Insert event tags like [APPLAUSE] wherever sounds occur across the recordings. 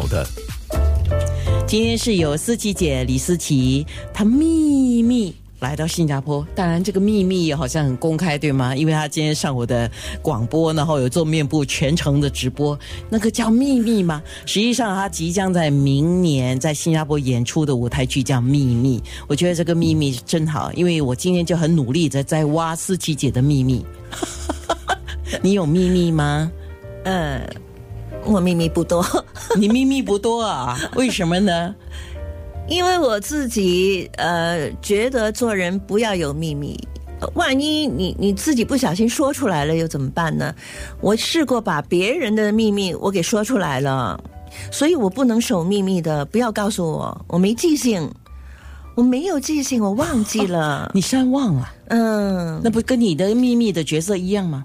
好的。今天是有思琪姐李思琪，她秘密来到新加坡。当然，这个秘密好像很公开，对吗？因为她今天上我的广播，然后有做面部全程的直播，那个叫秘密吗？实际上，她即将在明年在新加坡演出的舞台剧叫《秘密》。我觉得这个秘密真好，因为我今天就很努力在在挖思琪姐的秘密。你有秘密吗？嗯，我秘密不多。[LAUGHS] 你秘密不多啊？[LAUGHS] 为什么呢？因为我自己呃觉得做人不要有秘密，万一你你自己不小心说出来了又怎么办呢？我试过把别人的秘密我给说出来了，所以我不能守秘密的，不要告诉我，我没记性，我没有记性，我忘记了，[LAUGHS] 你善忘了，嗯，那不跟你的秘密的角色一样吗？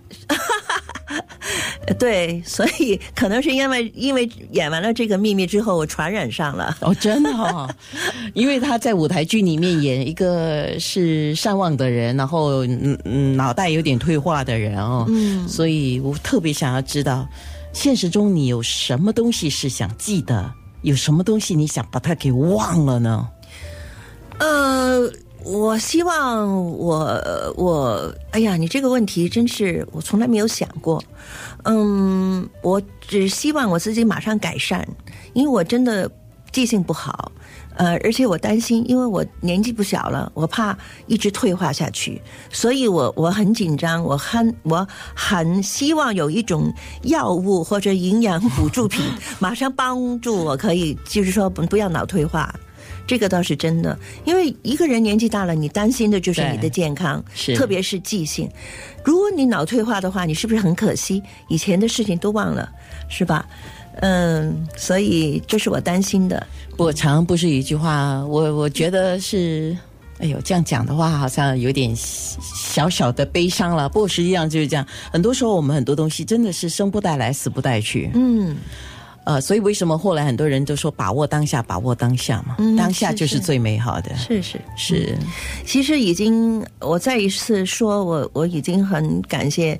对，所以可能是因为因为演完了这个秘密之后，我传染上了。哦，真的哈，因为他在舞台剧里面演一个是善忘的人，然后嗯嗯脑袋有点退化的人哦，嗯，所以我特别想要知道，现实中你有什么东西是想记得，有什么东西你想把它给忘了呢？呃。我希望我我哎呀，你这个问题真是我从来没有想过。嗯，我只希望我自己马上改善，因为我真的记性不好。呃，而且我担心，因为我年纪不小了，我怕一直退化下去，所以我我很紧张，我很我很希望有一种药物或者营养补助品，[LAUGHS] 马上帮助我可以，就是说不不要脑退化。这个倒是真的，因为一个人年纪大了，你担心的就是你的健康，是特别是记性。如果你脑退化的话，你是不是很可惜？以前的事情都忘了，是吧？嗯，所以这是我担心的。我常不是一句话，我我觉得是，哎呦，这样讲的话好像有点小小的悲伤了。不过实际上就是这样，很多时候我们很多东西真的是生不带来，死不带去。嗯。呃，所以为什么后来很多人都说把握当下，把握当下嘛？当下就是最美好的。是是是，其实已经我再一次说，我我已经很感谢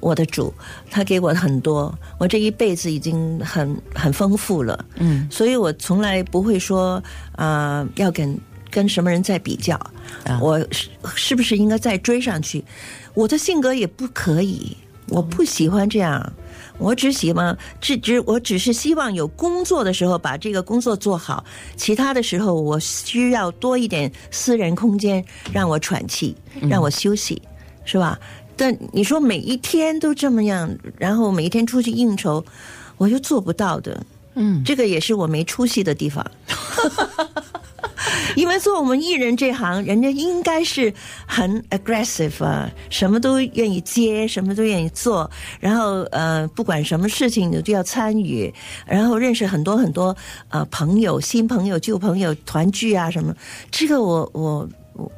我的主，他给我很多，我这一辈子已经很很丰富了。嗯，所以我从来不会说啊，要跟跟什么人在比较，啊我是是不是应该再追上去？我的性格也不可以，我不喜欢这样。我只希望，只只我只是希望有工作的时候把这个工作做好，其他的时候我需要多一点私人空间，让我喘气，让我休息，是吧？但你说每一天都这么样，然后每一天出去应酬，我又做不到的。嗯，这个也是我没出息的地方。[LAUGHS] [LAUGHS] 因为做我们艺人这行，人家应该是很 aggressive 啊，什么都愿意接，什么都愿意做，然后呃，不管什么事情你都要参与，然后认识很多很多呃朋友、新朋友、旧朋友，团聚啊什么，这个我我我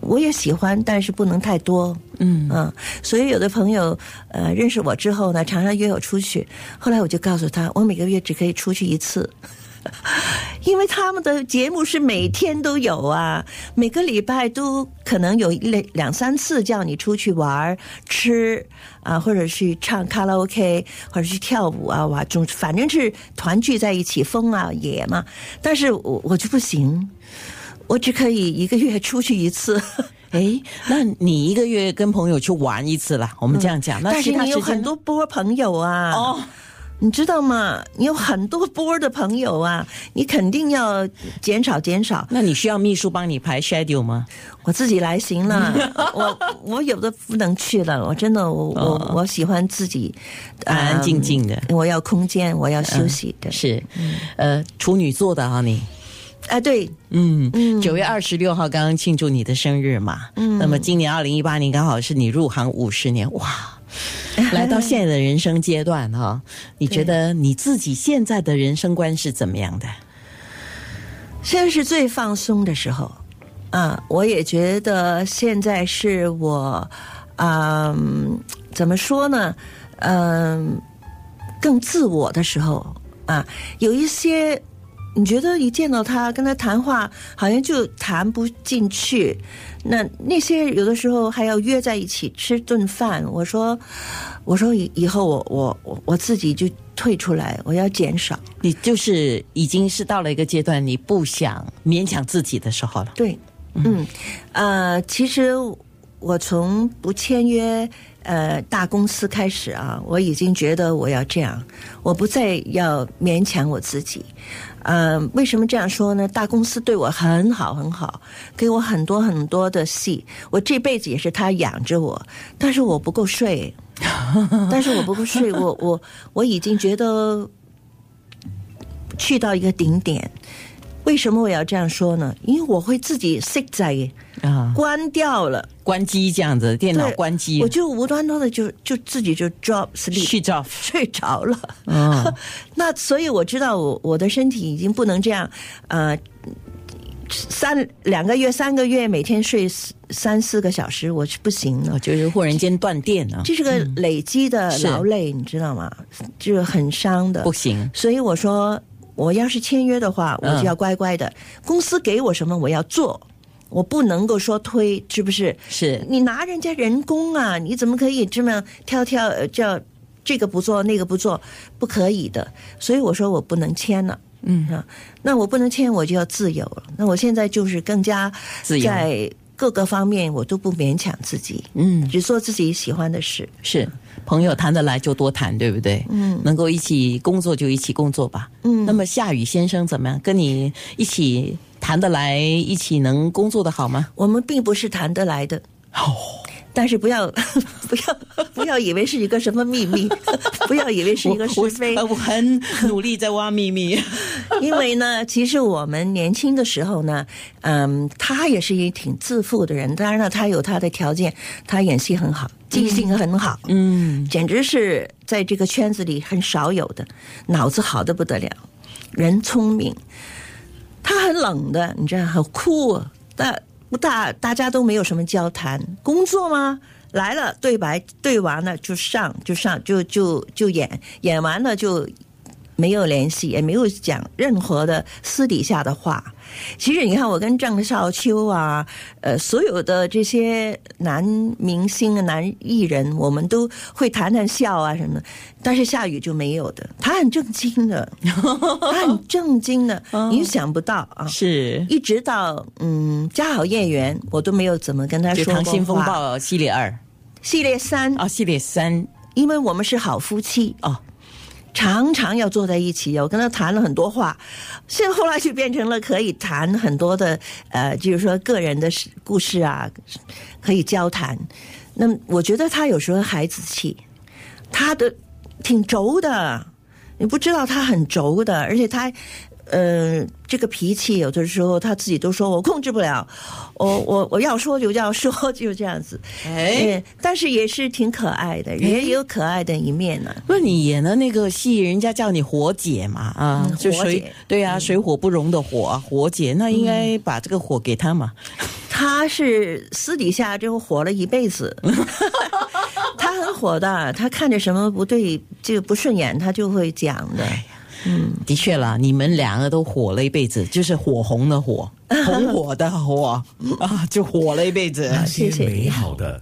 我也喜欢，但是不能太多，嗯嗯，所以有的朋友呃认识我之后呢，常常约我出去，后来我就告诉他，我每个月只可以出去一次。因为他们的节目是每天都有啊，每个礼拜都可能有两两三次叫你出去玩、吃啊，或者去唱卡拉 OK，或者去跳舞啊，哇，总反正是团聚在一起疯啊野嘛。但是我我就不行，我只可以一个月出去一次。[LAUGHS] 哎，那你一个月跟朋友去玩一次了？我们这样讲，但是你有很多波朋友啊。哦。你知道吗？你有很多波的朋友啊，你肯定要减少减少。那你需要秘书帮你排 schedule 吗？我自己来行了。[LAUGHS] 我我有的不能去了，我真的我我我喜欢自己安安静静的。我要空间，我要休息的。是，呃，处女座的哈你。啊，对，嗯嗯，九月二十六号刚刚庆祝你的生日嘛。嗯。那么今年二零一八年刚好是你入行五十年，哇。[LAUGHS] 来到现在的人生阶段哈，你觉得你自己现在的人生观是怎么样的？现在是最放松的时候啊！我也觉得现在是我，嗯，怎么说呢？嗯，更自我的时候啊，有一些你觉得一见到他跟他谈话，好像就谈不进去。那那些有的时候还要约在一起吃顿饭。我说，我说以以后我我我我自己就退出来，我要减少。你就是已经是到了一个阶段，你不想勉强自己的时候了。对，嗯，呃，其实我从不签约呃大公司开始啊，我已经觉得我要这样，我不再要勉强我自己。呃，为什么这样说呢？大公司对我很好很好，给我很多很多的戏，我这辈子也是他养着我，但是我不够睡，[LAUGHS] 但是我不够睡，我我我已经觉得去到一个顶点。为什么我要这样说呢？因为我会自己熄在啊，关掉了，关机这样子，电脑关机我就无端端的就就自己就 drop sleep 睡着。[LAUGHS] 睡着了。嗯 [LAUGHS] 那所以我知道我我的身体已经不能这样，呃，三两个月、三个月每天睡三四个小时，我是不行的哦，。就是忽然间断电了，这是个累积的劳累，你知道吗？就是很伤的不。行。所以我说，我要是签约的话，我嗯就要乖乖的，公司给我什么我要做，我不能够说推，是不是？是你拿人家人工啊，你怎么可以这么挑挑呃叫这个不做那个不做？不可以的。所以我说我不能签了。嗯啊，那我不能签，我就要自由了。那我现在就是更加自由在各个方面我都不勉强自己，嗯，只做自己喜欢的事。是朋友谈得来就多谈，对不对？嗯能够一起工作就一起工作吧。嗯那么夏雨先生怎么样？跟你一起谈得来，一起能工作的好吗？我们并不是谈得来的。哦，但是不要 [LAUGHS] 不要不要以为是一个什么秘密，[LAUGHS] 不要以为是一个是非我，我很努力在挖秘密。[LAUGHS] 因为呢，其实我们年轻的时候呢，嗯，他也是一挺自负的人，当然了，他有他的条件，他演戏很好，记性很好，嗯，简直是在这个圈子里很少有的，脑子好的不得了，人聪明，他很冷的，你知道，很酷，但不大大家都没有什么交谈，工作吗？来了，对白对完了就上就上就就就演，演完了就没有联系，也没有讲任何的私底下的话。其实你看，我跟郑少秋啊，呃，所有的这些男明星啊、男艺人，我们都会谈谈笑啊什么的，但是夏雨就没有的，他很正经的，[LAUGHS] 他很正经的，你就想不到啊。是，一直到嗯《家好业缘》，我都没有怎么跟他就说过《溏心风暴》系列二。系列三，啊，系列三。因为我们是好夫妻，哦，常常要坐在一起，我跟他谈了很多话，现在后来就变成了可以谈很多的呃，就是说个人的故事啊，可以交谈。那么我觉得他有时候孩子气，他的挺轴的，你不知道他很轴的，而且他。呃，这个脾气有的时候他自己都说我控制不了，我我我要说就要说，[LAUGHS] 就这样子。哎，嗯，但是也是挺可爱的，人也有可爱的一面呢、不是你演的那个戏，人家叫你火姐嘛啊，嗯就水火对啊，水火不容的火啊火姐，那应该把这个火给他嘛。他是私底下就火了一辈子，[LAUGHS] 他很火的，他看着什么不对就不顺眼，他就会讲的。的确啦，你们两个都火了一辈子，就是火红的火，红火的火 [LAUGHS] 啊，就火了一辈子。那些美好的